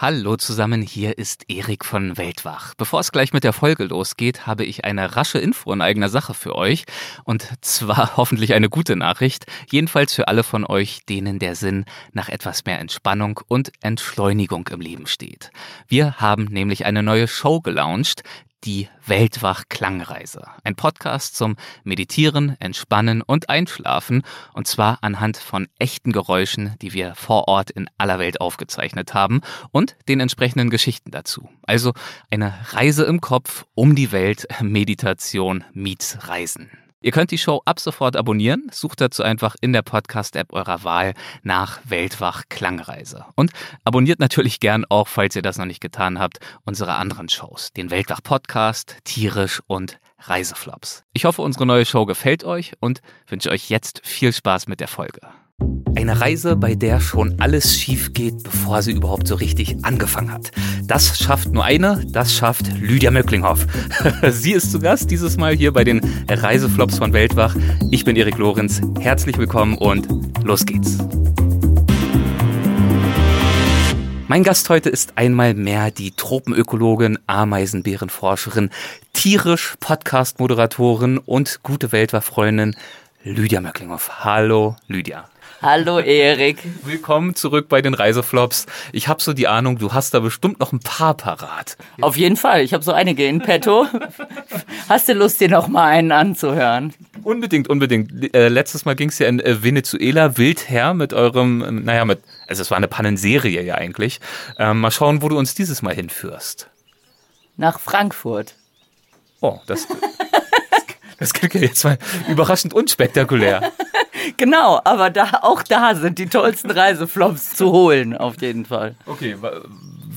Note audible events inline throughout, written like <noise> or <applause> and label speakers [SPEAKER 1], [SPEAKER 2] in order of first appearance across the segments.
[SPEAKER 1] Hallo zusammen, hier ist Erik von Weltwach. Bevor es gleich mit der Folge losgeht, habe ich eine rasche Info in eigener Sache für euch. Und zwar <laughs> hoffentlich eine gute Nachricht. Jedenfalls für alle von euch, denen der Sinn nach etwas mehr Entspannung und Entschleunigung im Leben steht. Wir haben nämlich eine neue Show gelauncht, die Weltwach Klangreise. Ein Podcast zum Meditieren, Entspannen und Einschlafen. Und zwar anhand von echten Geräuschen, die wir vor Ort in aller Welt aufgezeichnet haben und den entsprechenden Geschichten dazu. Also eine Reise im Kopf um die Welt, Meditation meets Reisen. Ihr könnt die Show ab sofort abonnieren. Sucht dazu einfach in der Podcast-App eurer Wahl nach Weltwach Klangreise. Und abonniert natürlich gern auch, falls ihr das noch nicht getan habt, unsere anderen Shows. Den Weltwach Podcast, Tierisch und Reiseflops. Ich hoffe, unsere neue Show gefällt euch und wünsche euch jetzt viel Spaß mit der Folge. Eine Reise, bei der schon alles schief geht, bevor sie überhaupt so richtig angefangen hat. Das schafft nur eine, das schafft Lydia Möcklinghoff. <laughs> sie ist zu Gast dieses Mal hier bei den Reiseflops von Weltwach. Ich bin Erik Lorenz. Herzlich willkommen und los geht's. Mein Gast heute ist einmal mehr die Tropenökologin, Ameisenbärenforscherin, tierisch Podcast-Moderatorin und gute Weltwachfreundin Lydia Möcklinghoff. Hallo, Lydia.
[SPEAKER 2] Hallo Erik.
[SPEAKER 1] Willkommen zurück bei den Reiseflops. Ich habe so die Ahnung, du hast da bestimmt noch ein paar parat.
[SPEAKER 2] Auf jeden Fall, ich habe so einige in petto. hast du Lust, dir noch mal einen anzuhören?
[SPEAKER 1] Unbedingt, unbedingt. Äh, letztes Mal ging es ja in äh, Venezuela wild her mit eurem, äh, naja, mit, also es war eine Pannenserie ja eigentlich. Ähm, mal schauen, wo du uns dieses Mal hinführst.
[SPEAKER 2] Nach Frankfurt.
[SPEAKER 1] Oh, das, <laughs> das klingt ja jetzt mal überraschend unspektakulär.
[SPEAKER 2] Genau, aber da, auch da sind die tollsten Reiseflops zu holen, auf jeden Fall.
[SPEAKER 1] Okay,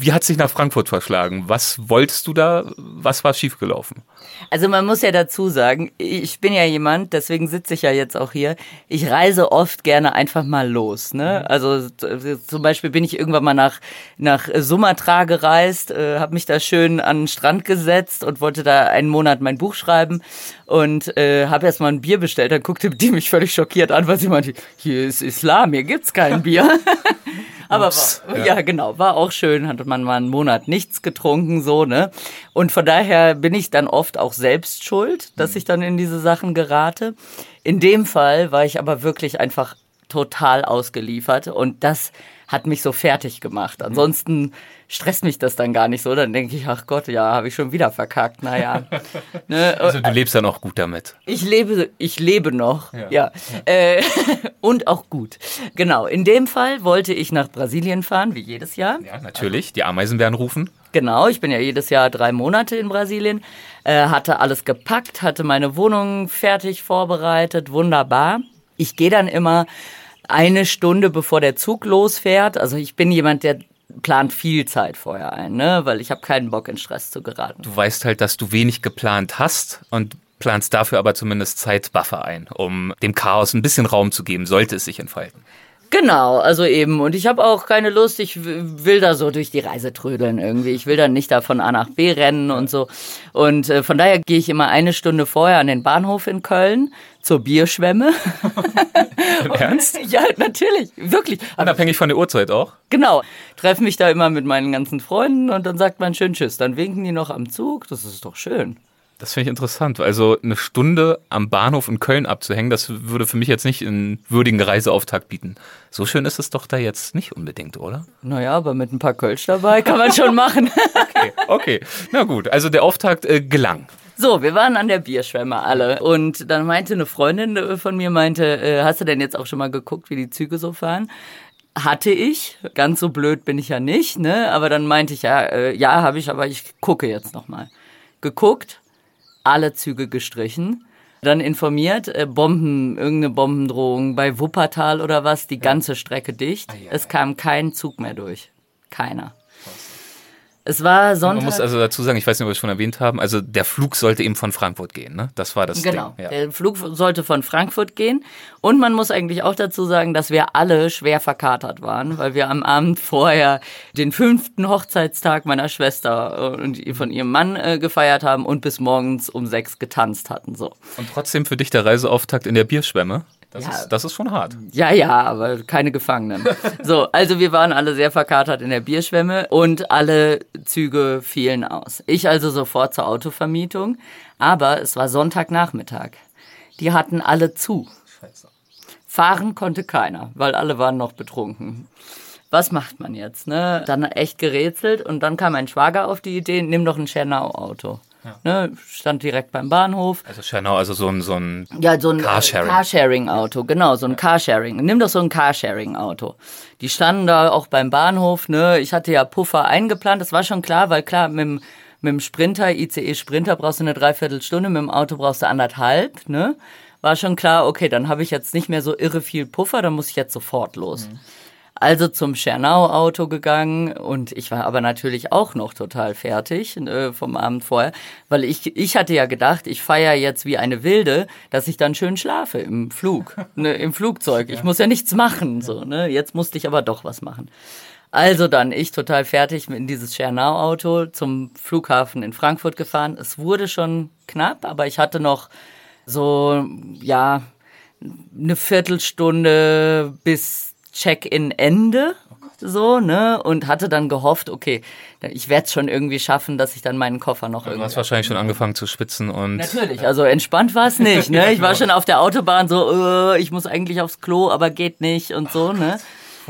[SPEAKER 1] wie hat sich nach Frankfurt verschlagen? Was wolltest du da? Was war schiefgelaufen?
[SPEAKER 2] Also man muss ja dazu sagen, ich bin ja jemand, deswegen sitze ich ja jetzt auch hier. Ich reise oft gerne einfach mal los. Ne? Mhm. Also zum Beispiel bin ich irgendwann mal nach nach Sumatra gereist, äh, habe mich da schön an den Strand gesetzt und wollte da einen Monat mein Buch schreiben und äh, habe erst mal ein Bier bestellt. Dann guckte die mich völlig schockiert an, weil sie meinte, hier ist Islam, hier gibt's kein Bier. <laughs> Aber war, ja. ja. genau, war auch schön, hatte man mal einen Monat nichts getrunken, so, ne? Und von daher bin ich dann oft auch selbst schuld, dass mhm. ich dann in diese Sachen gerate. In dem Fall war ich aber wirklich einfach total ausgeliefert und das hat mich so fertig gemacht. Mhm. Ansonsten stresst mich das dann gar nicht so. Dann denke ich, ach Gott, ja, habe ich schon wieder verkackt. Naja. <laughs>
[SPEAKER 1] ne? Also du lebst dann auch gut damit.
[SPEAKER 2] Ich lebe, ich lebe noch, ja. ja. ja. Äh, <laughs> und auch gut. Genau. In dem Fall wollte ich nach Brasilien fahren, wie jedes Jahr.
[SPEAKER 1] Ja, natürlich. Die Ameisen werden rufen.
[SPEAKER 2] Genau, ich bin ja jedes Jahr drei Monate in Brasilien, äh, hatte alles gepackt, hatte meine Wohnung fertig vorbereitet, wunderbar. Ich gehe dann immer eine Stunde bevor der Zug losfährt. Also ich bin jemand, der plant viel Zeit vorher ein, ne? weil ich habe keinen Bock in Stress zu geraten.
[SPEAKER 1] Du weißt halt, dass du wenig geplant hast und planst dafür aber zumindest Zeitbuffer ein, um dem Chaos ein bisschen Raum zu geben, sollte es sich entfalten.
[SPEAKER 2] Genau, also eben. Und ich habe auch keine Lust, ich will da so durch die Reise trödeln irgendwie. Ich will dann nicht da von A nach B rennen und so. Und äh, von daher gehe ich immer eine Stunde vorher an den Bahnhof in Köln zur Bierschwemme. <laughs>
[SPEAKER 1] Ernst? <laughs>
[SPEAKER 2] ja, natürlich, wirklich.
[SPEAKER 1] Unabhängig von der Uhrzeit auch?
[SPEAKER 2] Genau. Treffe mich da immer mit meinen ganzen Freunden und dann sagt man schön Tschüss. Dann winken die noch am Zug. Das ist doch schön.
[SPEAKER 1] Das finde ich interessant. Also eine Stunde am Bahnhof in Köln abzuhängen, das würde für mich jetzt nicht einen würdigen Reiseauftakt bieten. So schön ist es doch da jetzt nicht unbedingt, oder?
[SPEAKER 2] Naja, aber mit ein paar Kölsch dabei kann man schon machen. <laughs>
[SPEAKER 1] okay, okay. Na gut, also der Auftakt äh, gelang.
[SPEAKER 2] So, wir waren an der Bierschwemme alle und dann meinte eine Freundin äh, von mir, meinte, äh, hast du denn jetzt auch schon mal geguckt, wie die Züge so fahren? Hatte ich, ganz so blöd bin ich ja nicht, ne? Aber dann meinte ich, ja, äh, ja, habe ich, aber ich gucke jetzt nochmal. Geguckt, alle Züge gestrichen. Dann informiert, äh, Bomben, irgendeine Bombendrohung bei Wuppertal oder was, die ganze Strecke dicht. Es kam kein Zug mehr durch. Keiner. Es war Sonntag.
[SPEAKER 1] Man muss also dazu sagen, ich weiß nicht, ob wir es schon erwähnt haben, also der Flug sollte eben von Frankfurt gehen, ne? Das war das
[SPEAKER 2] genau,
[SPEAKER 1] Ding.
[SPEAKER 2] Genau, ja. der Flug sollte von Frankfurt gehen. Und man muss eigentlich auch dazu sagen, dass wir alle schwer verkatert waren, weil wir am Abend vorher den fünften Hochzeitstag meiner Schwester und von ihrem Mann äh, gefeiert haben und bis morgens um sechs getanzt hatten. So.
[SPEAKER 1] Und trotzdem für dich der Reiseauftakt in der Bierschwemme? Das,
[SPEAKER 2] Ja.
[SPEAKER 1] ist, das ist schon hart.
[SPEAKER 2] Ja, ja, aber keine Gefangenen. <laughs> So, also wir waren alle sehr verkatert in der Bierschwemme und alle Züge fielen aus. Ich also sofort zur Autovermietung, aber es war Sonntagnachmittag. Die hatten alle zu. Fahren konnte keiner, weil alle waren noch betrunken. Was macht man jetzt? Ne? Dann echt gerätselt und dann kam mein Schwager auf die Idee, nimm doch ein Schernau-Auto. Ne? Stand direkt beim Bahnhof.
[SPEAKER 1] Also Schernau, also so ein, so ein
[SPEAKER 2] Ja, so ein äh,
[SPEAKER 1] Carsharing.
[SPEAKER 2] Carsharing-Auto, genau, so ein Carsharing. Nimm doch so ein Carsharing-Auto. Die standen da auch beim Bahnhof, ne? Ich hatte ja Puffer eingeplant, das war schon klar, weil klar, mit dem, mit dem Sprinter, ICE Sprinter brauchst du eine Dreiviertelstunde, mit dem Auto brauchst du anderthalb, ne? War schon klar, okay, dann habe ich jetzt nicht mehr so irre viel Puffer, dann muss ich jetzt sofort los. Also zum Schernau-Auto gegangen und ich war aber natürlich auch noch total fertig äh, vom Abend vorher, weil ich, ich hatte ja gedacht, ich feiere jetzt wie eine Wilde, dass ich dann schön schlafe im Flug, <laughs> ne, im Flugzeug. Ich muss ja nichts machen, so, ne. Jetzt musste ich aber doch was machen. Also dann, ich total fertig in dieses Schernau-Auto zum Flughafen in Frankfurt gefahren. Es wurde schon knapp, aber ich hatte noch so, ja, eine Viertelstunde bis Check-in Ende. So, ne? Und hatte dann gehofft, okay, ich werde es schon irgendwie schaffen, dass ich dann meinen Koffer noch
[SPEAKER 1] Du
[SPEAKER 2] irgendwie.
[SPEAKER 1] hast wahrscheinlich schon angefangen zu schwitzen und
[SPEAKER 2] Natürlich, also entspannt war es nicht, ne? <laughs> Ich war schon auf der Autobahn so, äh, ich muss eigentlich aufs Klo, aber geht nicht und so, ne?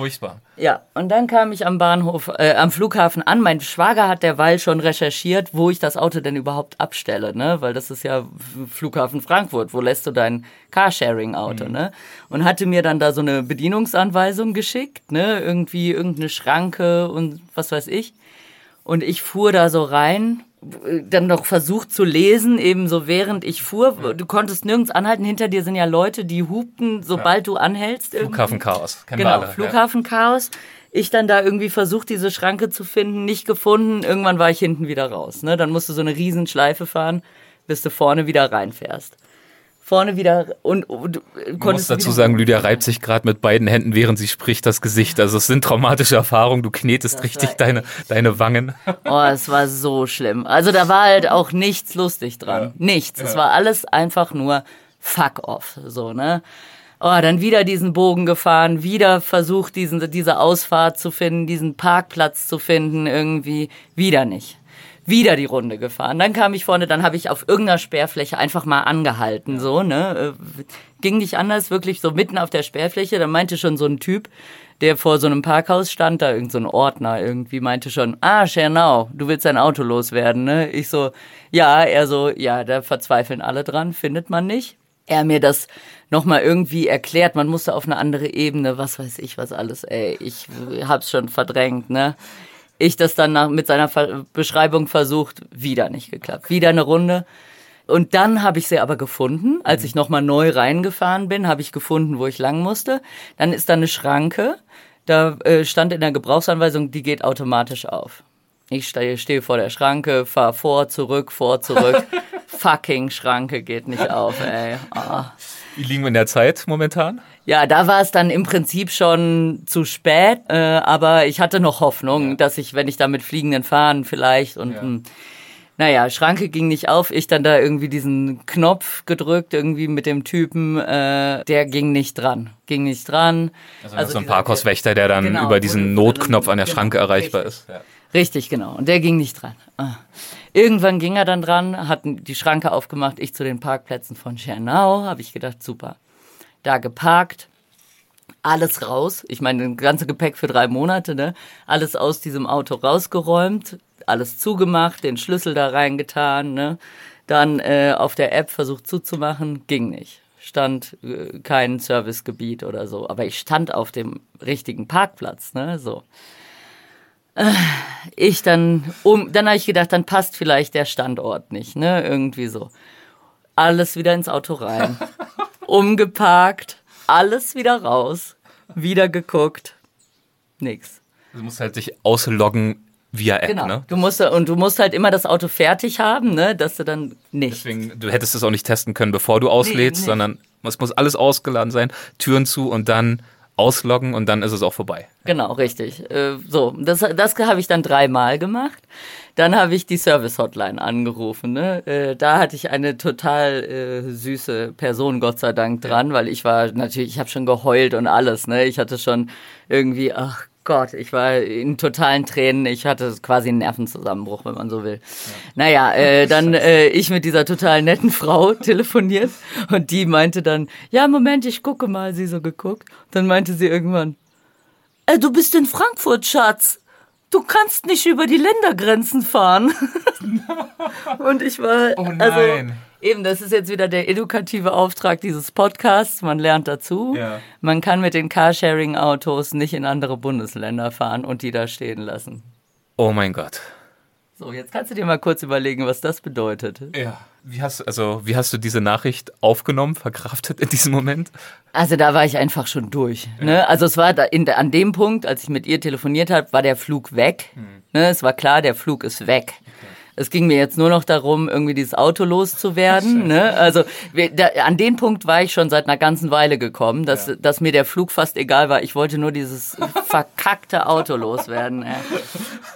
[SPEAKER 1] Furchtbar.
[SPEAKER 2] Ja, und dann kam ich am Bahnhof, äh, am Flughafen an. Mein Schwager hat derweil schon recherchiert, wo ich das Auto denn überhaupt abstelle, ne? Weil das ist ja Flughafen Frankfurt. Wo lässt du dein Carsharing-Auto, ne? Und hatte mir dann da so eine Bedienungsanweisung geschickt, ne? Irgendwie irgendeine Schranke und was weiß ich. Und ich fuhr da so rein, dann noch versucht zu lesen, eben so während ich fuhr. Du konntest nirgends anhalten. Hinter dir sind ja Leute, die hupten, sobald du anhältst.
[SPEAKER 1] Flughafenchaos. Kennen
[SPEAKER 2] Genau,
[SPEAKER 1] alle. Ja.
[SPEAKER 2] Flughafenchaos. Ich dann da irgendwie versucht, diese Schranke zu finden, nicht gefunden. Irgendwann war ich hinten wieder raus. Ne? Dann musst du so eine Riesenschleife fahren, bis du vorne wieder reinfährst. Vorne wieder und, und du
[SPEAKER 1] Ich muss
[SPEAKER 2] konntest
[SPEAKER 1] dazu sagen, Lydia reibt sich gerade mit beiden Händen, während sie spricht, das Gesicht. Also es sind traumatische Erfahrungen. Du knetest richtig
[SPEAKER 2] war
[SPEAKER 1] deine, deine Wangen.
[SPEAKER 2] Oh, es war so schlimm. Also da war halt auch nichts lustig dran. Nichts. Es war alles einfach nur fuck off. So, ne? Oh, dann wieder diesen Bogen gefahren, wieder versucht, diesen, diese Ausfahrt zu finden, diesen Parkplatz zu finden, irgendwie. Wieder nicht. Wieder die Runde gefahren. Dann kam ich vorne, dann habe ich auf irgendeiner Sperrfläche einfach mal angehalten, so, ne? Äh, Ging nicht anders, wirklich so mitten auf der Sperrfläche. Da meinte schon so ein Typ, der vor so einem Parkhaus stand, da irgend so ein Ordner irgendwie, meinte schon, ah, Schernau, du willst dein Auto loswerden, ne? Ich so, ja, er so, ja, da verzweifeln alle dran, findet man nicht. Er mir das nochmal irgendwie erklärt, man musste auf eine andere Ebene, was weiß ich, was alles, ey, ich hab's schon verdrängt, ne? Ich das dann nach, mit seiner Ver Beschreibung versucht, wieder nicht geklappt. Wieder eine Runde. Und dann habe ich sie aber gefunden. Als ich nochmal neu reingefahren bin, habe ich gefunden, wo ich lang musste. Dann ist da eine Schranke. Da äh, stand in der Gebrauchsanweisung, die geht automatisch auf. Ich stehe, stehe vor der Schranke, fahr vor, zurück, vor, zurück. <laughs> Fucking Schranke geht nicht auf, ey. Ah.
[SPEAKER 1] Wie liegen wir in der Zeit momentan?
[SPEAKER 2] Ja, da war es dann im Prinzip schon zu spät, äh, aber ich hatte noch Hoffnung, dass ich, wenn ich da mit fliegenden Fahnen vielleicht und hm, naja, Schranke ging nicht auf, ich dann da irgendwie diesen Knopf gedrückt, irgendwie mit dem Typen, äh, der ging nicht dran. Ging nicht dran.
[SPEAKER 1] Also, so ein Parkhauswächter, der dann
[SPEAKER 2] Genau,
[SPEAKER 1] über diesen Notknopf an der
[SPEAKER 2] genau,
[SPEAKER 1] Schranke erreichbar
[SPEAKER 2] richtig.
[SPEAKER 1] ist. Ja.
[SPEAKER 2] Richtig, genau. Und der ging nicht dran. Ah. Irgendwann ging er dann dran, hat die Schranke aufgemacht, ich zu den Parkplätzen von Schernau, habe ich gedacht, super. Da geparkt, alles raus. Ich meine, das ganze Gepäck für drei Monate, ne? Alles aus diesem Auto rausgeräumt, alles zugemacht, den Schlüssel da reingetan, ne? Dann äh, auf der App versucht zuzumachen, ging nicht. Stand äh, kein Servicegebiet oder so. Aber ich stand auf dem richtigen Parkplatz, ne? So. Ich dann, um, dann habe ich gedacht, dann passt vielleicht der Standort nicht, ne? Irgendwie so. Alles wieder ins Auto rein. <laughs> Umgeparkt, alles wieder raus, wieder geguckt. Nix.
[SPEAKER 1] Du musst halt dich ausloggen via App,
[SPEAKER 2] Genau.
[SPEAKER 1] ne?
[SPEAKER 2] Du musst, und du musst halt immer das Auto fertig haben, ne? Dass du dann nicht.
[SPEAKER 1] Deswegen, du hättest es auch nicht testen können, bevor du auslädst,
[SPEAKER 2] nee.
[SPEAKER 1] sondern es muss alles ausgeladen sein, Türen zu und dann ausloggen und dann ist es auch vorbei.
[SPEAKER 2] Genau, richtig. Äh, so, das, das habe ich dann dreimal gemacht. Dann habe ich die Service-Hotline angerufen. Ne? Äh, da hatte ich eine total äh, süße Person, Gott sei Dank, dran, weil ich war natürlich, ich habe schon geheult und alles. Ne? Ich hatte schon irgendwie, ach Gott, ich war in totalen Tränen. Ich hatte quasi einen Nervenzusammenbruch, wenn man so will. Ja. Naja, äh, <laughs> dann äh, ich mit dieser total netten Frau <laughs> telefoniert und die meinte dann, ja, Moment, ich gucke mal, sie so geguckt. Dann meinte sie irgendwann, äh, du bist in Frankfurt, Schatz. Du kannst nicht über die Ländergrenzen fahren. <laughs> und ich war, oh also, nein. also Eben, das ist jetzt wieder der edukative Auftrag dieses Podcasts. Man lernt dazu. Ja. Man kann mit den Carsharing-Autos nicht in andere Bundesländer fahren und die da stehen lassen.
[SPEAKER 1] Oh mein Gott.
[SPEAKER 2] So, jetzt kannst du dir mal kurz überlegen, was das bedeutet.
[SPEAKER 1] Ja. Wie hast, also, wie hast du diese Nachricht aufgenommen, verkraftet in diesem Moment?
[SPEAKER 2] Also da war ich einfach schon durch. Ja. Ne? Also es war da in, an dem Punkt, als ich mit ihr telefoniert habe, war der Flug weg. Hm. Ne? Es war klar, der Flug ist weg. Okay. Es ging mir jetzt nur noch darum, irgendwie dieses Auto loszuwerden. ne? Also da, an den Punkt war ich schon seit einer ganzen Weile gekommen, dass, ja. dass mir der Flug fast egal war. Ich wollte nur dieses verkackte Auto loswerden. Ja.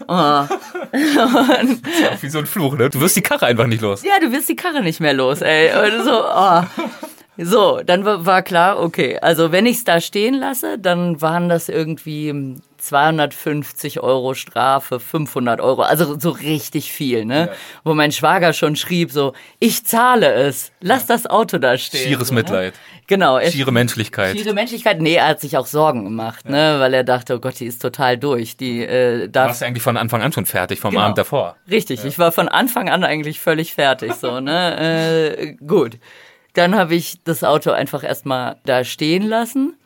[SPEAKER 1] Oh. <laughs> Und, das ist auch wie so ein Fluch, ne? Du wirst die Karre einfach nicht los.
[SPEAKER 2] Ja, du wirst die Karre nicht mehr los, ey. Und so, oh. So, dann war klar, okay, also wenn ich es da stehen lasse, dann waren das irgendwie 250 Euro Strafe, 500 Euro, also so richtig viel, ne? Ja. Wo mein Schwager schon schrieb so, ich zahle es, lass das Auto da stehen.
[SPEAKER 1] Schieres
[SPEAKER 2] so,
[SPEAKER 1] Mitleid.
[SPEAKER 2] Ne? Genau.
[SPEAKER 1] Schiere Menschlichkeit.
[SPEAKER 2] Schiere Menschlichkeit, nee, er hat sich auch Sorgen gemacht, ne? ja. ne? Weil er dachte, oh Gott, die ist total durch. Die, äh,
[SPEAKER 1] darf du warst eigentlich von Anfang an schon fertig, vom genau. Abend davor.
[SPEAKER 2] Richtig, ja. ich war von Anfang an eigentlich völlig fertig, so, ne? <laughs> Äh, gut. Dann habe ich das Auto einfach erstmal da stehen lassen,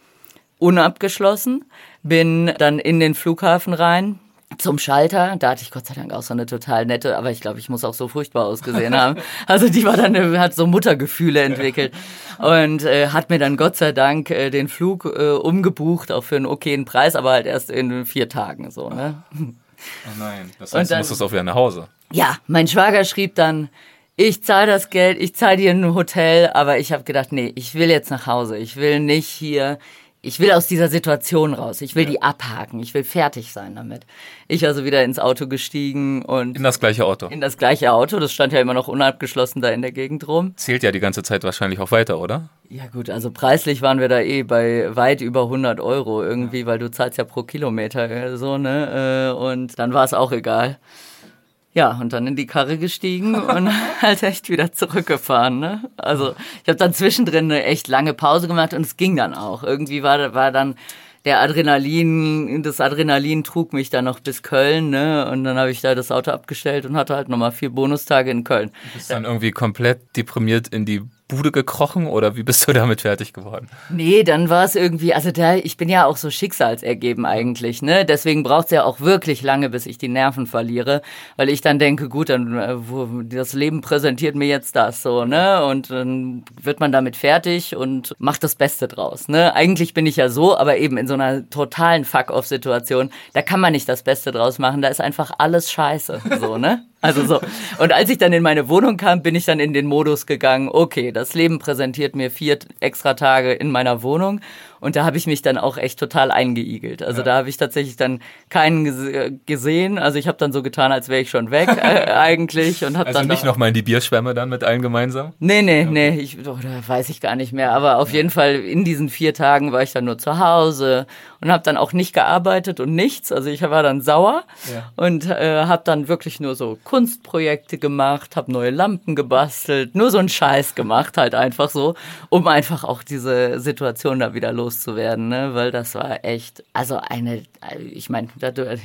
[SPEAKER 2] unabgeschlossen bin dann in den Flughafen rein, zum Schalter. Da hatte ich Gott sei Dank auch so eine total nette, aber ich glaube, ich muss auch so furchtbar ausgesehen haben. <laughs> Also die war dann, hat so Muttergefühle entwickelt und äh, hat mir dann Gott sei Dank äh, den Flug äh, umgebucht, auch für einen okayen Preis, aber halt erst in vier Tagen so. Ne?
[SPEAKER 1] Oh nein, das heißt, dann, du musstest auch wieder nach Hause.
[SPEAKER 2] Ja, mein Schwager schrieb dann, ich zahle das Geld, ich zahle dir ein Hotel, aber ich habe gedacht, nee, ich will jetzt nach Hause. Ich will nicht hier ich will aus dieser Situation raus. Ich will ja. die abhaken. Ich will fertig sein damit. Ich also wieder ins Auto gestiegen und.
[SPEAKER 1] In das gleiche Auto.
[SPEAKER 2] In das gleiche Auto. Das stand ja immer noch unabgeschlossen da in der Gegend rum.
[SPEAKER 1] Zählt ja die ganze Zeit wahrscheinlich auch weiter, oder?
[SPEAKER 2] Ja gut, also preislich waren wir da eh bei weit über 100 Euro irgendwie, ja. weil du zahlst ja pro Kilometer äh, so, ne? Äh, und dann war es auch egal. Ja, und dann in die Karre gestiegen und <laughs> halt echt wieder zurückgefahren. Ne? Also ich habe dann zwischendrin eine echt lange Pause gemacht und es ging dann auch. Irgendwie war, war dann der Adrenalin, das Adrenalin trug mich dann noch bis Köln, ne? Und dann habe ich da das Auto abgestellt und hatte halt nochmal vier Bonustage in Köln.
[SPEAKER 1] Du bist dann irgendwie komplett deprimiert in die Bude gekrochen oder wie bist du <laughs> damit fertig geworden?
[SPEAKER 2] Nee, dann war es irgendwie, also da, ich bin ja auch so schicksalsergeben eigentlich, ne? Deswegen braucht es ja auch wirklich lange, bis ich die Nerven verliere, weil ich dann denke, gut, dann äh, das Leben präsentiert mir jetzt das so, ne? Und dann wird man damit fertig und macht das Beste draus, ne? Eigentlich bin ich ja so, aber eben in so einer totalen Fuck-off-Situation, da kann man nicht das Beste draus machen, da ist einfach alles scheiße, so, ne? Also so. Und als ich dann in meine Wohnung kam, bin ich dann in den Modus gegangen, okay, das Leben präsentiert mir vier extra Tage in meiner Wohnung und da habe ich mich dann auch echt total eingeigelt. Also ja. da habe ich tatsächlich dann keinen gesehen. Also ich habe dann so getan, als wäre ich schon weg äh, <laughs> eigentlich. Und hab
[SPEAKER 1] also
[SPEAKER 2] dann
[SPEAKER 1] nicht nochmal in die Bierschwärme dann mit allen gemeinsam?
[SPEAKER 2] Nee, nee, ja, nee. Ich, oder weiß ich gar nicht mehr. Aber auf ja. jeden Fall in diesen vier Tagen war ich dann nur zu Hause und habe dann auch nicht gearbeitet und nichts. Also ich war dann sauer und äh, habe dann wirklich nur so Kunstprojekte gemacht, habe neue Lampen gebastelt, nur so einen Scheiß gemacht halt einfach so, um einfach auch diese Situation da wieder los loszuwerden, ne? weil das war echt, also eine, ich meine,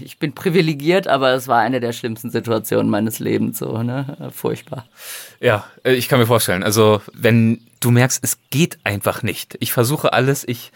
[SPEAKER 2] ich bin privilegiert, aber es war eine der schlimmsten Situationen meines Lebens, so, ne? Furchtbar.
[SPEAKER 1] Ja, äh, ich kann mir vorstellen, also wenn du merkst, es geht einfach nicht. Ich versuche alles, ich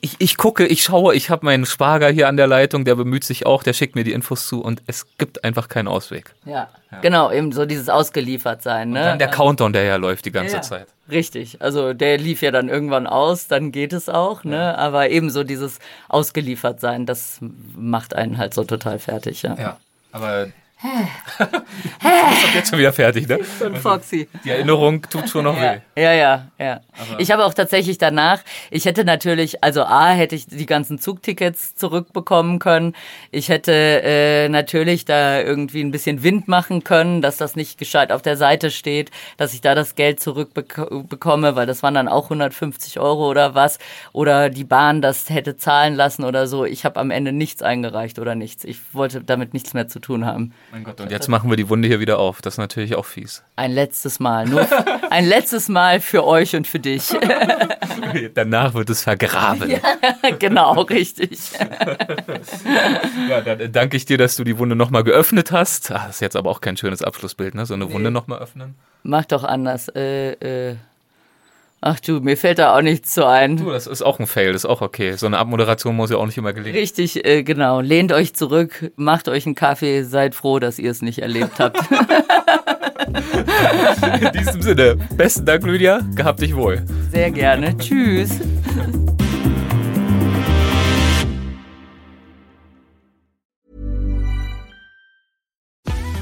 [SPEAKER 1] ich, ich gucke, ich schaue, ich habe meinen Schwager hier an der Leitung, der bemüht sich auch, der schickt mir die Infos zu und es gibt einfach keinen Ausweg.
[SPEAKER 2] Ja, ja. genau, eben so dieses Ausgeliefertsein. Ne? Und
[SPEAKER 1] dann der Countdown, der ja läuft die ganze ja, Zeit.
[SPEAKER 2] Richtig, also der lief ja dann irgendwann aus, dann geht es auch, ne? Ja. Aber eben so dieses Ausgeliefertsein, das macht einen halt so total fertig, ja.
[SPEAKER 1] Ja, aber du <laughs> bist doch jetzt schon wieder fertig, ne?
[SPEAKER 2] So ein Foxy.
[SPEAKER 1] Die Erinnerung tut schon noch weh.
[SPEAKER 2] Ja, ja, ja. Ich habe auch tatsächlich danach, ich hätte natürlich, also A, hätte ich die ganzen Zugtickets zurückbekommen können. Ich hätte äh, natürlich da irgendwie ein bisschen Wind machen können, dass das nicht gescheit auf der Seite steht, dass ich da das Geld zurückbekomme, weil das waren dann auch 150 Euro oder was. Oder die Bahn das hätte zahlen lassen oder so. Ich habe am Ende nichts eingereicht oder nichts. Ich wollte damit nichts mehr zu tun haben.
[SPEAKER 1] Mein Gott, und jetzt machen wir die Wunde hier wieder auf. Das ist natürlich auch fies.
[SPEAKER 2] Ein letztes Mal. Nur <laughs> ein letztes Mal für euch und für dich.
[SPEAKER 1] Danach wird es vergraben. Ja,
[SPEAKER 2] genau, richtig. <laughs>
[SPEAKER 1] ja, dann danke ich dir, dass du die Wunde nochmal geöffnet hast. Ach, das ist jetzt aber auch kein schönes Abschlussbild, ne? So eine nee. Wunde nochmal öffnen.
[SPEAKER 2] Mach doch anders. Äh, äh. Ach du, mir fällt da auch nichts zu ein.
[SPEAKER 1] Du, das ist auch ein Fail, das ist auch okay. So eine Abmoderation muss ja auch nicht immer gelingen.
[SPEAKER 2] Richtig, äh, genau. Lehnt euch zurück, macht euch einen Kaffee, seid froh, dass ihr es nicht erlebt habt. <laughs>
[SPEAKER 1] In diesem Sinne, besten Dank, Lydia. Gehabt dich wohl.
[SPEAKER 2] Sehr gerne. Tschüss.